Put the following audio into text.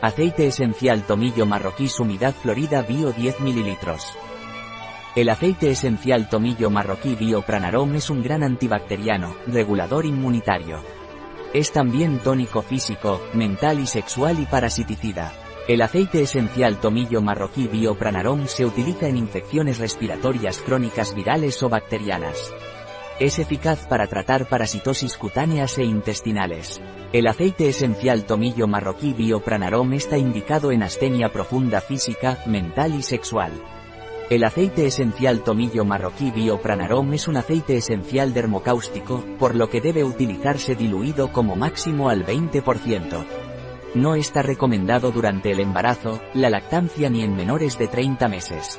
Aceite esencial tomillo marroquí sumidad florida bio 10 ml. El aceite esencial tomillo marroquí bio pranarom es un gran antibacteriano, regulador inmunitario. Es también tónico físico, mental y sexual y parasiticida. El aceite esencial tomillo marroquí biopranarom se utiliza en infecciones respiratorias crónicas virales o bacterianas. Es eficaz para tratar parasitosis cutáneas e intestinales. El aceite esencial tomillo marroquí biopranarom está indicado en astenia profunda física, mental y sexual. El aceite esencial tomillo marroquí biopranarom es un aceite esencial dermocáustico, por lo que debe utilizarse diluido como máximo al 20%. No está recomendado durante el embarazo, la lactancia ni en menores de 30 meses.